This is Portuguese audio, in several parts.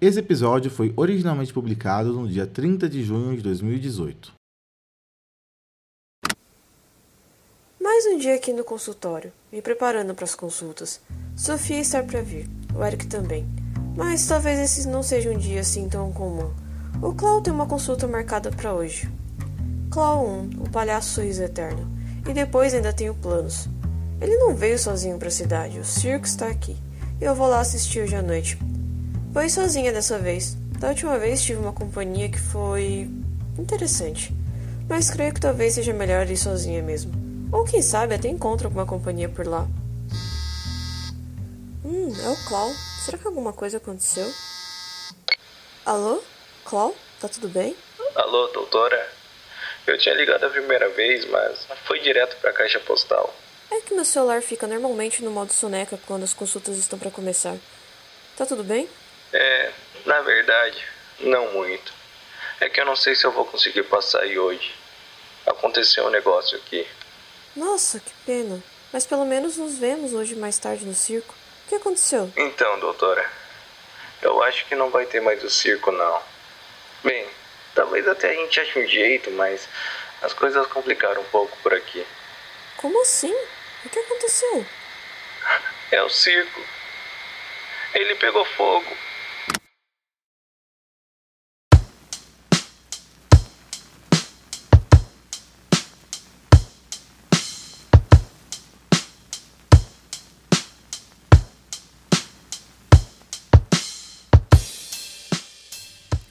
Esse episódio foi originalmente publicado no dia 30 de junho de 2018. Mais um dia aqui no consultório, me preparando para as consultas. Sofia está para vir, o Eric também. Mas talvez esse não seja um dia assim tão comum. O Clau tem uma consulta marcada para hoje. Clau 1, o palhaço sorriso eterno. E depois ainda tenho planos. Ele não veio sozinho para a cidade, o circo está aqui. Eu vou lá assistir hoje à noite. Ir sozinha dessa vez. Da última vez tive uma companhia que foi. interessante. Mas creio que talvez seja melhor ir sozinha mesmo. Ou quem sabe até encontro alguma companhia por lá. Hum, é o Clau. Será que alguma coisa aconteceu? Alô? Clau? Tá tudo bem? Alô, doutora? Eu tinha ligado a primeira vez, mas foi direto para a caixa postal. É que meu celular fica normalmente no modo soneca quando as consultas estão para começar. Tá tudo bem? É, na verdade, não muito. É que eu não sei se eu vou conseguir passar aí hoje. Aconteceu um negócio aqui. Nossa, que pena. Mas pelo menos nos vemos hoje mais tarde no circo. O que aconteceu? Então, doutora, eu acho que não vai ter mais o circo, não. Bem, Talvez até a gente ache um jeito, mas as coisas complicaram um pouco por aqui. Como assim? O que aconteceu? É o circo. Ele pegou fogo.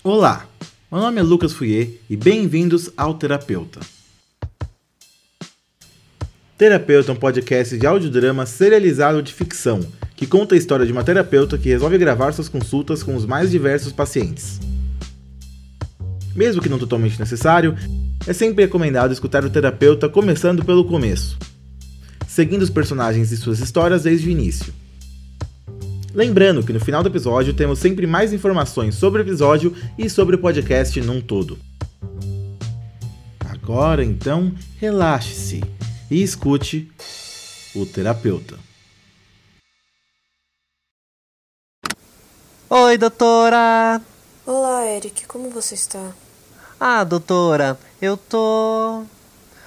Olá, meu nome é Lucas Fouier e bem-vindos ao Terapeuta. Terapeuta é um podcast de audiodrama serializado de ficção, que conta a história de uma terapeuta que resolve gravar suas consultas com os mais diversos pacientes. Mesmo que não totalmente necessário, é sempre recomendado escutar o terapeuta começando pelo começo, seguindo os personagens e suas histórias desde o início. Lembrando que no final do episódio temos sempre mais informações sobre o episódio e sobre o podcast num todo. Agora então, relaxe-se e escute o terapeuta. Oi, doutora! Olá, Eric, como você está? Ah, doutora, eu tô.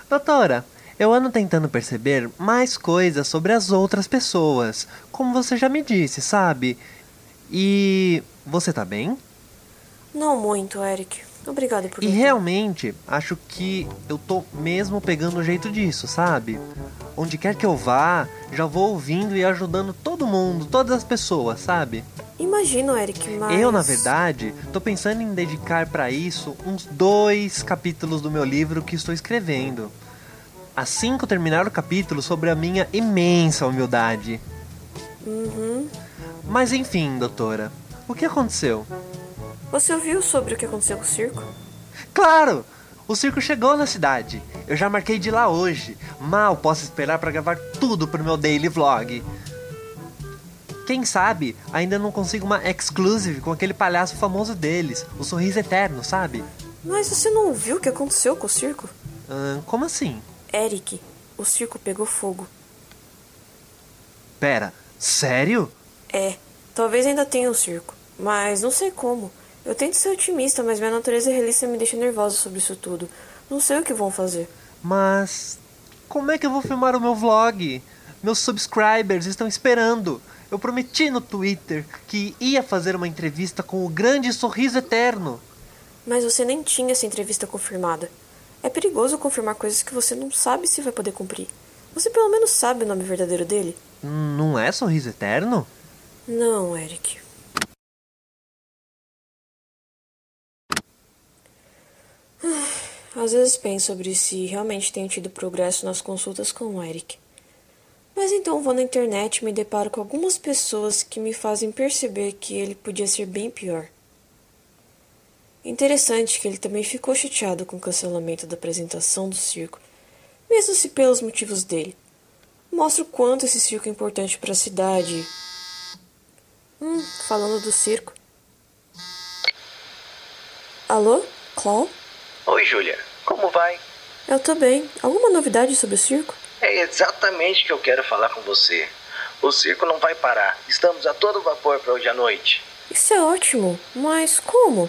Doutora, eu ando tentando perceber mais coisas sobre as outras pessoas, como você já me disse, sabe? E você tá bem? Não muito, Eric. Obrigada por E realmente, acho que eu tô mesmo pegando o jeito disso, sabe? Onde quer que eu vá, já vou ouvindo e ajudando todo mundo, todas as pessoas, sabe? Imagino, Eric, mas. Eu, na verdade, tô pensando em dedicar para isso uns dois capítulos do meu livro que estou escrevendo assim que eu terminar o capítulo sobre a minha imensa humildade. Uhum. Mas enfim, doutora, o que aconteceu? Você ouviu sobre o que aconteceu com o circo? Claro! O circo chegou na cidade. Eu já marquei de lá hoje. Mal posso esperar para gravar tudo pro meu daily vlog. Quem sabe ainda não consigo uma exclusive com aquele palhaço famoso deles, o Sorriso Eterno, sabe? Mas você não ouviu o que aconteceu com o circo? Hum, como assim? Eric, o circo pegou fogo. Pera, sério? É, talvez ainda tenha um circo, mas não sei como. Eu tento ser otimista, mas minha natureza realista me deixa nervosa sobre isso tudo. Não sei o que vão fazer. Mas como é que eu vou filmar o meu vlog? Meus subscribers estão esperando. Eu prometi no Twitter que ia fazer uma entrevista com o grande sorriso eterno. Mas você nem tinha essa entrevista confirmada. É perigoso confirmar coisas que você não sabe se vai poder cumprir. Você pelo menos sabe o nome verdadeiro dele? Não é Sorriso Eterno? Não, Eric. Às vezes penso sobre se realmente tenho tido progresso nas consultas com o Eric. Mas então vou na internet e me deparo com algumas pessoas que me fazem perceber que ele podia ser bem pior. Interessante que ele também ficou chateado com o cancelamento da apresentação do circo, mesmo se pelos motivos dele. Mostra o quanto esse circo é importante para a cidade. Hum, falando do circo. Alô? Clau? Oi, Júlia. Como vai? Eu tô bem. Alguma novidade sobre o circo? É exatamente o que eu quero falar com você. O circo não vai parar. Estamos a todo vapor para hoje à noite. Isso é ótimo, mas como?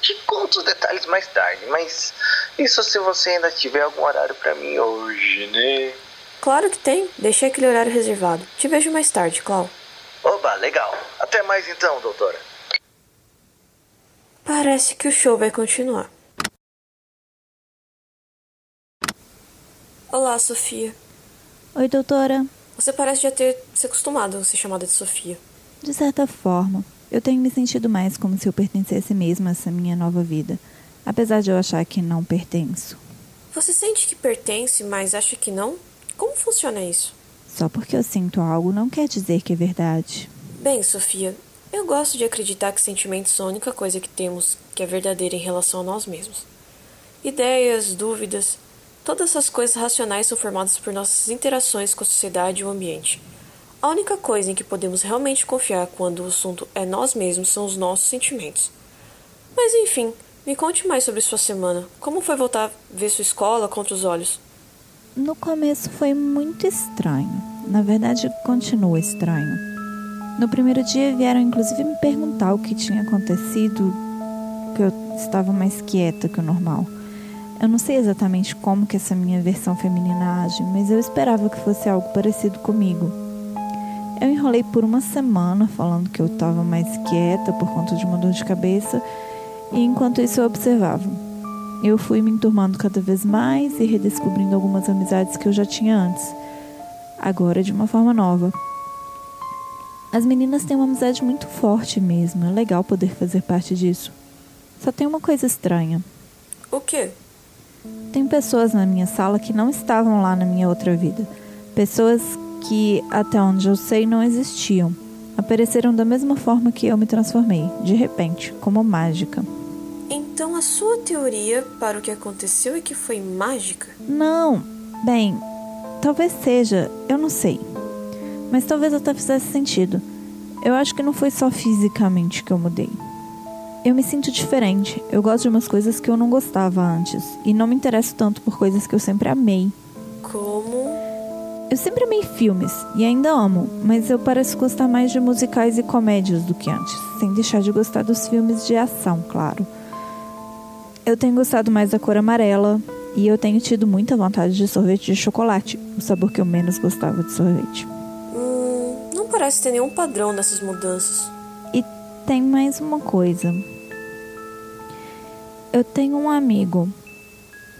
Te conto os detalhes mais tarde, mas isso se você ainda tiver algum horário para mim hoje, né? Claro que tem. Deixei aquele horário reservado. Te vejo mais tarde, Clau. Oba, legal. Até mais então, doutora. Parece que o show vai continuar. Olá, Sofia. Oi, doutora. Você parece já ter se acostumado a ser chamada de Sofia. De certa forma, eu tenho me sentido mais como se eu pertencesse mesmo a essa minha nova vida, apesar de eu achar que não pertenço. Você sente que pertence, mas acha que não? Como funciona isso? Só porque eu sinto algo não quer dizer que é verdade. Bem, Sofia, eu gosto de acreditar que sentimentos são a única coisa que temos que é verdadeira em relação a nós mesmos. Ideias, dúvidas, todas essas coisas racionais são formadas por nossas interações com a sociedade e o ambiente. A única coisa em que podemos realmente confiar quando o assunto é nós mesmos são os nossos sentimentos. Mas enfim, me conte mais sobre sua semana. Como foi voltar a ver sua escola contra os olhos? No começo foi muito estranho. Na verdade, continua estranho. No primeiro dia vieram inclusive me perguntar o que tinha acontecido, que eu estava mais quieta que o normal. Eu não sei exatamente como que essa minha versão feminina age, mas eu esperava que fosse algo parecido comigo. Eu enrolei por uma semana falando que eu estava mais quieta por conta de uma dor de cabeça, e enquanto isso eu observava. Eu fui me enturmando cada vez mais e redescobrindo algumas amizades que eu já tinha antes, agora de uma forma nova. As meninas têm uma amizade muito forte mesmo, é legal poder fazer parte disso. Só tem uma coisa estranha. O quê? Tem pessoas na minha sala que não estavam lá na minha outra vida. Pessoas que, até onde eu sei, não existiam. Apareceram da mesma forma que eu me transformei, de repente, como mágica. Então a sua teoria para o que aconteceu é que foi mágica? Não, bem, talvez seja, eu não sei. Mas talvez até fizesse sentido. Eu acho que não foi só fisicamente que eu mudei. Eu me sinto diferente. Eu gosto de umas coisas que eu não gostava antes. E não me interesso tanto por coisas que eu sempre amei. Como? Eu sempre amei filmes e ainda amo, mas eu pareço gostar mais de musicais e comédias do que antes, sem deixar de gostar dos filmes de ação, claro. Eu tenho gostado mais da cor amarela e eu tenho tido muita vontade de sorvete de chocolate, o sabor que eu menos gostava de sorvete. Hum, não parece ter nenhum padrão nessas mudanças. E tem mais uma coisa. Eu tenho um amigo,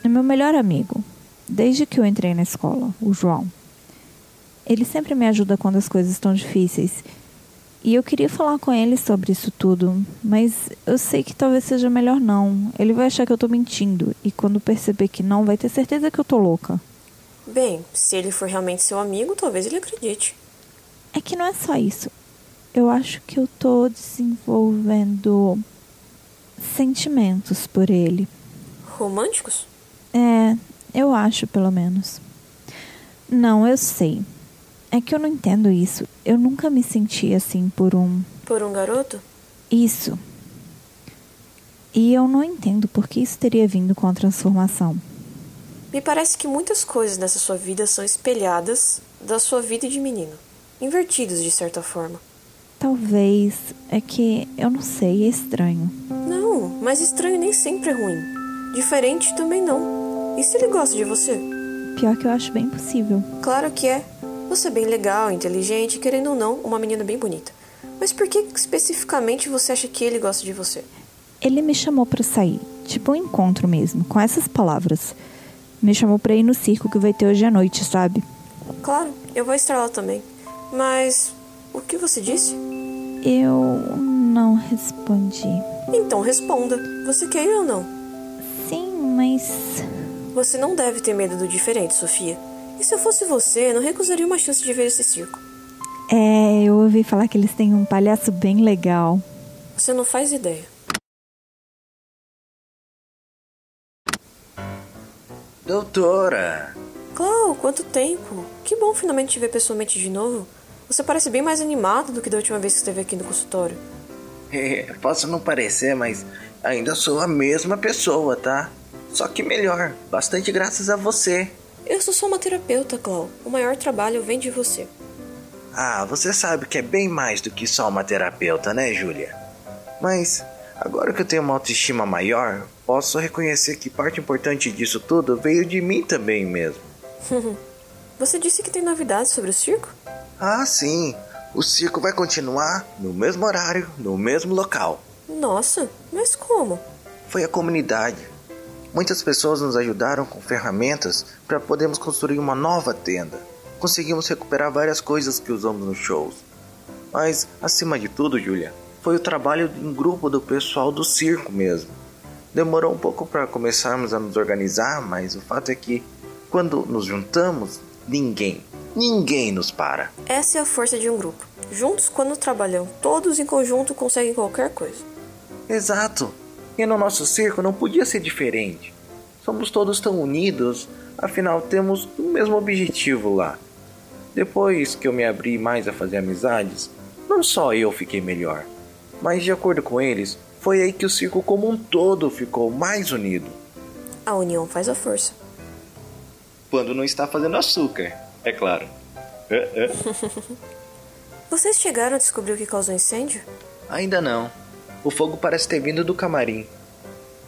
meu melhor amigo, desde que eu entrei na escola, o João. Ele sempre me ajuda quando as coisas estão difíceis. E eu queria falar com ele sobre isso tudo, mas eu sei que talvez seja melhor não. Ele vai achar que eu tô mentindo e quando perceber que não, vai ter certeza que eu tô louca. Bem, se ele for realmente seu amigo, talvez ele acredite. É que não é só isso. Eu acho que eu tô desenvolvendo sentimentos por ele. Românticos? É, eu acho pelo menos. Não, eu sei. É que eu não entendo isso. Eu nunca me senti assim por um. Por um garoto? Isso. E eu não entendo por que isso teria vindo com a transformação. Me parece que muitas coisas nessa sua vida são espelhadas da sua vida de menino. Invertidos de certa forma. Talvez. É que eu não sei, é estranho. Não, mas estranho nem sempre é ruim. Diferente também não. E se ele gosta de você? Pior que eu acho bem possível. Claro que é. Você é bem legal, inteligente, querendo ou não, uma menina bem bonita. Mas por que especificamente você acha que ele gosta de você? Ele me chamou para sair, tipo um encontro mesmo, com essas palavras. Me chamou para ir no circo que vai ter hoje à noite, sabe? Claro, eu vou estar lá também. Mas o que você disse? Eu não respondi. Então responda. Você quer ir ou não? Sim, mas. Você não deve ter medo do diferente, Sofia. E se eu fosse você, não recusaria uma chance de ver esse circo. É, eu ouvi falar que eles têm um palhaço bem legal. Você não faz ideia. Doutora! Clau, quanto tempo! Que bom finalmente te ver pessoalmente de novo. Você parece bem mais animado do que da última vez que esteve aqui no consultório. É, posso não parecer, mas ainda sou a mesma pessoa, tá? Só que melhor, bastante graças a você. Eu sou só uma terapeuta, Clau. O maior trabalho vem de você. Ah, você sabe que é bem mais do que só uma terapeuta, né, Júlia? Mas agora que eu tenho uma autoestima maior, posso reconhecer que parte importante disso tudo veio de mim também mesmo. Você disse que tem novidades sobre o circo? Ah, sim. O circo vai continuar no mesmo horário, no mesmo local. Nossa, mas como? Foi a comunidade. Muitas pessoas nos ajudaram com ferramentas para podermos construir uma nova tenda. Conseguimos recuperar várias coisas que usamos nos shows. Mas, acima de tudo, Julia, foi o trabalho de um grupo do pessoal do circo mesmo. Demorou um pouco para começarmos a nos organizar, mas o fato é que, quando nos juntamos, ninguém, ninguém nos para. Essa é a força de um grupo. Juntos, quando trabalham, todos em conjunto conseguem qualquer coisa. Exato. E no nosso circo não podia ser diferente. Somos todos tão unidos, afinal temos o mesmo objetivo lá. Depois que eu me abri mais a fazer amizades, não só eu fiquei melhor, mas de acordo com eles, foi aí que o circo como um todo ficou mais unido. A união faz a força. Quando não está fazendo açúcar, é claro. É, é. Vocês chegaram a descobrir o que causou o incêndio? Ainda não. O fogo parece ter vindo do camarim.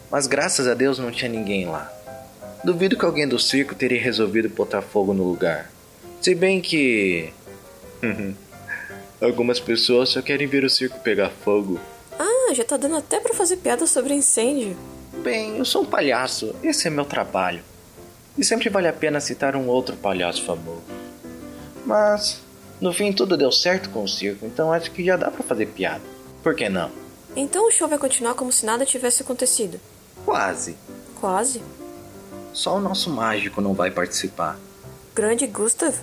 Mas graças a Deus não tinha ninguém lá. Duvido que alguém do circo teria resolvido botar fogo no lugar. Se bem que. Algumas pessoas só querem ver o circo pegar fogo. Ah, já tá dando até para fazer piada sobre incêndio. Bem, eu sou um palhaço, esse é meu trabalho. E sempre vale a pena citar um outro palhaço famoso. Mas, no fim, tudo deu certo com o circo, então acho que já dá para fazer piada. Por que não? Então o show vai continuar como se nada tivesse acontecido. Quase. Quase. Só o nosso mágico não vai participar. Grande Gustav?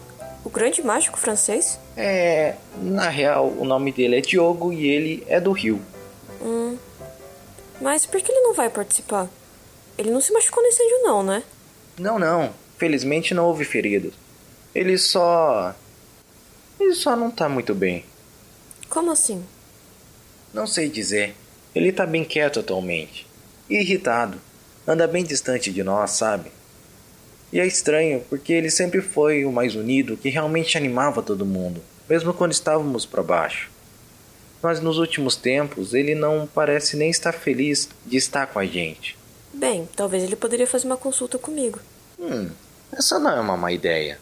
O grande mágico francês? É. Na real, o nome dele é Diogo e ele é do Rio. Hum. Mas por que ele não vai participar? Ele não se machucou no incêndio, não, né? Não, não. Felizmente não houve feridos. Ele só. Ele só não tá muito bem. Como assim? Não sei dizer. Ele tá bem quieto atualmente. E irritado. Anda bem distante de nós, sabe? E é estranho, porque ele sempre foi o mais unido, que realmente animava todo mundo, mesmo quando estávamos para baixo. Mas nos últimos tempos, ele não parece nem estar feliz de estar com a gente. Bem, talvez ele poderia fazer uma consulta comigo. Hum, essa não é uma má ideia.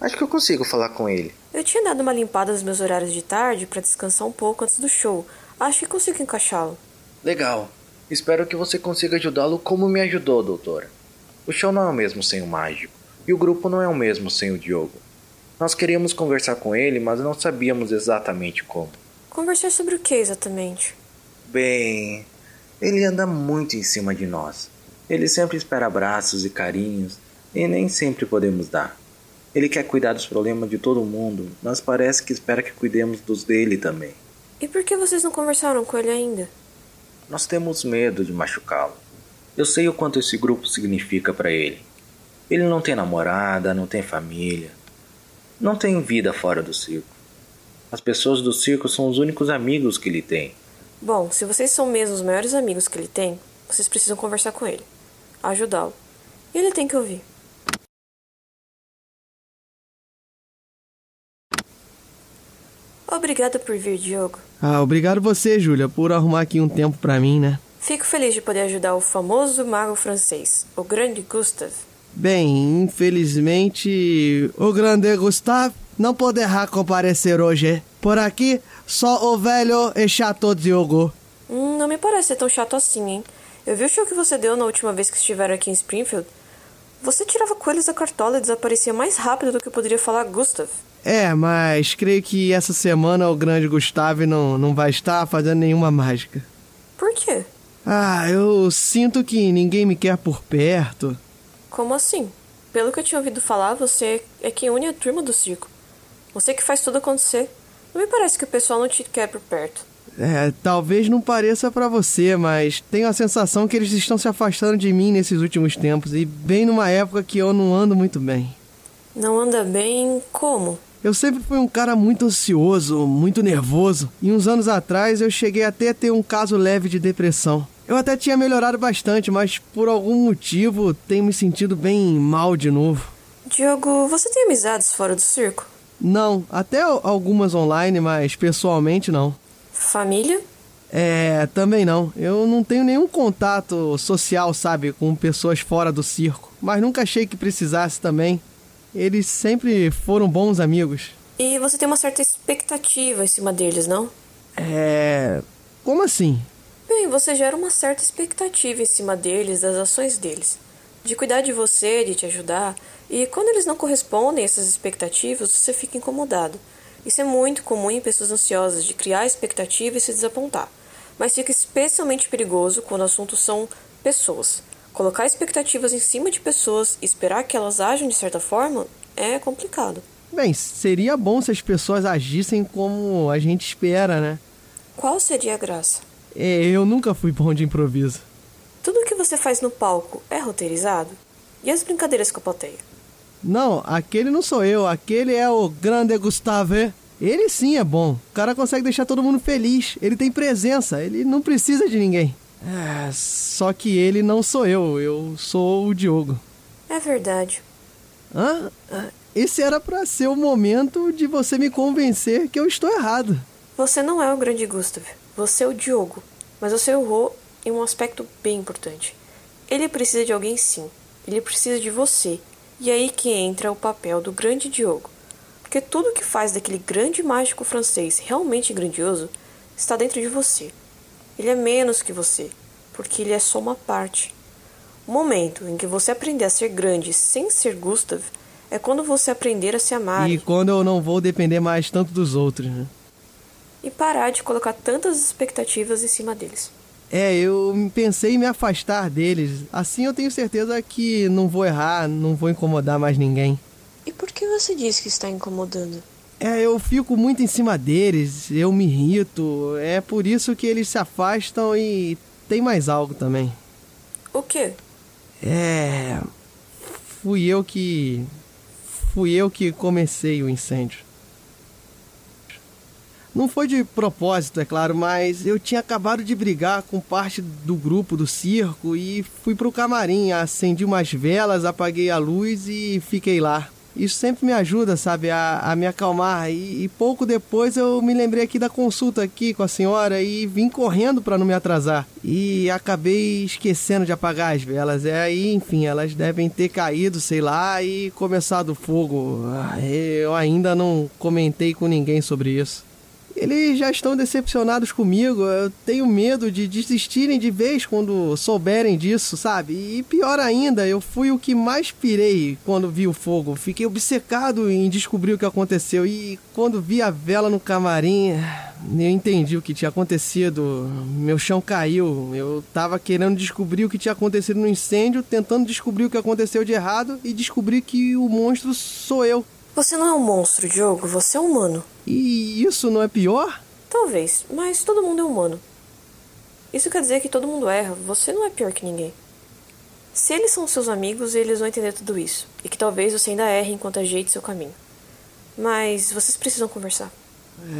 Acho que eu consigo falar com ele. Eu tinha dado uma limpada nos meus horários de tarde para descansar um pouco antes do show. Acho que consigo encaixá-lo. Legal. Espero que você consiga ajudá-lo como me ajudou, doutora. O show não é o mesmo sem o mágico, e o grupo não é o mesmo sem o Diogo. Nós queríamos conversar com ele, mas não sabíamos exatamente como. Conversar sobre o que exatamente? Bem, ele anda muito em cima de nós. Ele sempre espera abraços e carinhos, e nem sempre podemos dar. Ele quer cuidar dos problemas de todo mundo, mas parece que espera que cuidemos dos dele também. E por que vocês não conversaram com ele ainda? Nós temos medo de machucá-lo. Eu sei o quanto esse grupo significa para ele. Ele não tem namorada, não tem família, não tem vida fora do circo. As pessoas do circo são os únicos amigos que ele tem. Bom, se vocês são mesmo os maiores amigos que ele tem, vocês precisam conversar com ele, ajudá-lo. E ele tem que ouvir. Obrigada por vir, Diogo. Ah, obrigado você, Júlia, por arrumar aqui um tempo para mim, né? Fico feliz de poder ajudar o famoso mago francês, o grande Gustave. Bem, infelizmente, o grande Gustave não poderá comparecer hoje. Por aqui, só o velho e chato Diogo. Hum, não me parece tão chato assim, hein? Eu vi o show que você deu na última vez que estiveram aqui em Springfield. Você tirava coelhos da cartola e desaparecia mais rápido do que poderia falar Gustav. É, mas creio que essa semana o grande Gustavo não, não vai estar fazendo nenhuma mágica. Por quê? Ah, eu sinto que ninguém me quer por perto. Como assim? Pelo que eu tinha ouvido falar, você é quem une a turma do circo. Você que faz tudo acontecer. Não me parece que o pessoal não te quer por perto. É, talvez não pareça para você, mas tenho a sensação que eles estão se afastando de mim nesses últimos tempos e bem numa época que eu não ando muito bem. Não anda bem como? Eu sempre fui um cara muito ansioso, muito nervoso, e uns anos atrás eu cheguei até a ter um caso leve de depressão. Eu até tinha melhorado bastante, mas por algum motivo tenho me sentido bem mal de novo. Diogo, você tem amizades fora do circo? Não, até algumas online, mas pessoalmente não. Família? É, também não. Eu não tenho nenhum contato social, sabe, com pessoas fora do circo. Mas nunca achei que precisasse também. Eles sempre foram bons amigos. E você tem uma certa expectativa em cima deles, não? É. Como assim? Bem, você gera uma certa expectativa em cima deles, das ações deles. De cuidar de você, de te ajudar. E quando eles não correspondem a essas expectativas, você fica incomodado. Isso é muito comum em pessoas ansiosas, de criar expectativa e se desapontar. Mas fica especialmente perigoso quando o assunto são pessoas. Colocar expectativas em cima de pessoas e esperar que elas ajam de certa forma é complicado. Bem, seria bom se as pessoas agissem como a gente espera, né? Qual seria a graça? É, eu nunca fui bom de improviso. Tudo que você faz no palco é roteirizado? E as brincadeiras com a plateia? Não, aquele não sou eu, aquele é o Grande Gustave. Ele sim é bom. O cara consegue deixar todo mundo feliz. Ele tem presença, ele não precisa de ninguém. É, só que ele não sou eu, eu sou o Diogo. É verdade. Hã? Esse era para ser o momento de você me convencer que eu estou errado. Você não é o grande Gustav, você é o Diogo. Mas você errou em um aspecto bem importante. Ele precisa de alguém sim. Ele precisa de você. E aí que entra o papel do grande Diogo. Porque tudo que faz daquele grande mágico francês realmente grandioso está dentro de você. Ele é menos que você, porque ele é só uma parte. O momento em que você aprender a ser grande sem ser Gustav é quando você aprender a se amar. E quando eu não vou depender mais tanto dos outros, né? E parar de colocar tantas expectativas em cima deles. É, eu pensei em me afastar deles. Assim eu tenho certeza que não vou errar, não vou incomodar mais ninguém. E por que você diz que está incomodando? É, eu fico muito em cima deles, eu me irrito. É por isso que eles se afastam e tem mais algo também. O quê? É. Fui eu que. Fui eu que comecei o incêndio. Não foi de propósito, é claro, mas eu tinha acabado de brigar com parte do grupo do circo e fui pro camarim, acendi umas velas, apaguei a luz e fiquei lá. Isso sempre me ajuda, sabe, a, a me acalmar. E, e, pouco depois eu me lembrei aqui da consulta aqui com a senhora e vim correndo para não me atrasar. E acabei esquecendo de apagar as velas. É aí, enfim, elas devem ter caído, sei lá, e começado o fogo. Ah, eu ainda não comentei com ninguém sobre isso. Eles já estão decepcionados comigo. Eu tenho medo de desistirem de vez quando souberem disso, sabe? E pior ainda, eu fui o que mais pirei quando vi o fogo. Fiquei obcecado em descobrir o que aconteceu. E quando vi a vela no camarim, eu entendi o que tinha acontecido. Meu chão caiu. Eu tava querendo descobrir o que tinha acontecido no incêndio, tentando descobrir o que aconteceu de errado e descobri que o monstro sou eu. Você não é um monstro, Diogo, você é humano. E isso não é pior? Talvez, mas todo mundo é humano. Isso quer dizer que todo mundo erra, você não é pior que ninguém. Se eles são seus amigos, eles vão entender tudo isso, e que talvez você ainda erre enquanto ajeite seu caminho. Mas vocês precisam conversar.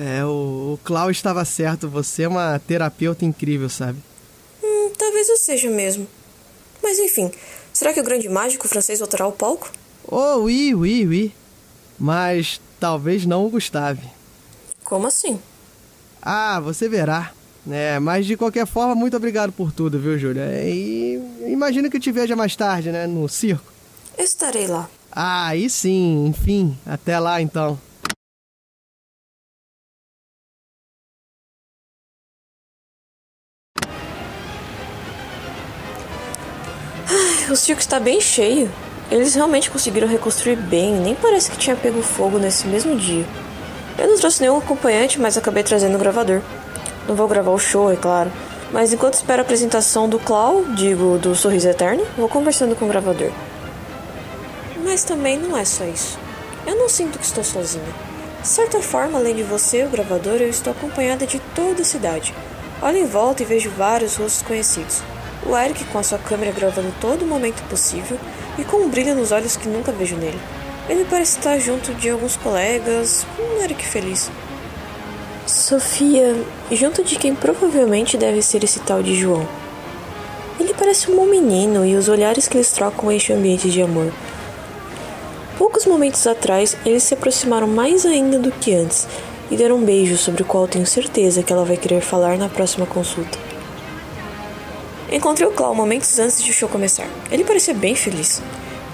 É, o, o Clau estava certo, você é uma terapeuta incrível, sabe? Hum, talvez eu seja mesmo. Mas enfim, será que o grande mágico francês voltará ao palco? Oh, oui, oui, oui. Mas talvez não o Gustave. Como assim? Ah, você verá. É, mas de qualquer forma, muito obrigado por tudo, viu, Júlia? E imagino que te veja mais tarde, né, no circo. Estarei lá. Ah, aí sim, enfim. Até lá então. Ai, o circo está bem cheio. Eles realmente conseguiram reconstruir bem, nem parece que tinha pego fogo nesse mesmo dia. Eu não trouxe nenhum acompanhante, mas acabei trazendo o gravador. Não vou gravar o show, é claro, mas enquanto espero a apresentação do Clau, digo, do Sorriso Eterno, vou conversando com o gravador. Mas também não é só isso. Eu não sinto que estou sozinha. De certa forma, além de você, o gravador, eu estou acompanhada de toda a cidade. Olho em volta e vejo vários rostos conhecidos. O Eric com a sua câmera gravando todo momento possível e com um brilho nos olhos que nunca vejo nele. Ele parece estar junto de alguns colegas, um Eric feliz. Sofia, junto de quem provavelmente deve ser esse tal de João. Ele parece um bom menino e os olhares que eles trocam enchem o ambiente de amor. Poucos momentos atrás, eles se aproximaram mais ainda do que antes, e der um beijo sobre o qual tenho certeza que ela vai querer falar na próxima consulta. Encontrei o Clau momentos antes de o show começar. Ele parecia bem feliz.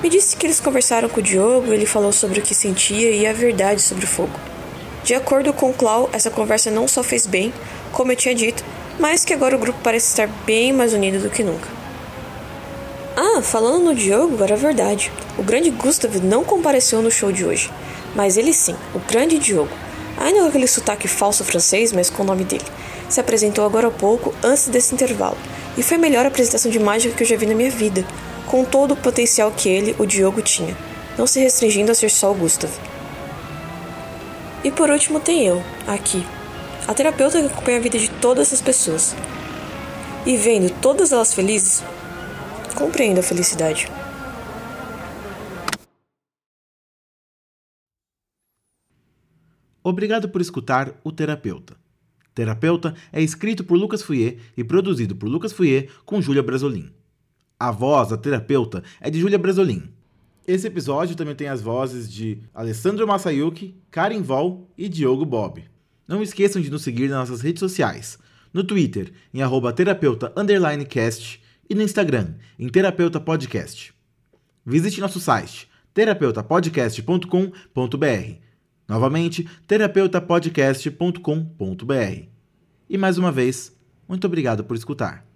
Me disse que eles conversaram com o Diogo, ele falou sobre o que sentia e a verdade sobre o fogo. De acordo com o Clau, essa conversa não só fez bem, como eu tinha dito, mas que agora o grupo parece estar bem mais unido do que nunca. Ah, falando no Diogo, era verdade. O grande Gustav não compareceu no show de hoje, mas ele sim, o grande Diogo, ainda com aquele sotaque falso francês, mas com o nome dele, se apresentou agora há pouco, antes desse intervalo, e foi a melhor apresentação de mágica que eu já vi na minha vida, com todo o potencial que ele, o Diogo, tinha, não se restringindo a ser só o Gustav. E por último tem eu, aqui, a terapeuta que acompanha a vida de todas essas pessoas. E vendo todas elas felizes, compreendo a felicidade. Obrigado por escutar O Terapeuta. Terapeuta é escrito por Lucas Fouier e produzido por Lucas Fouier com Júlia Brasolin. A voz da terapeuta é de Júlia Brasolin. Esse episódio também tem as vozes de Alessandro Masayuki, Karen Vol e Diogo Bob. Não esqueçam de nos seguir nas nossas redes sociais, no Twitter em arroba terapeuta cast e no Instagram em terapeuta podcast. Visite nosso site terapeutapodcast.com.br. Novamente, terapeutapodcast.com.br. E mais uma vez, muito obrigado por escutar.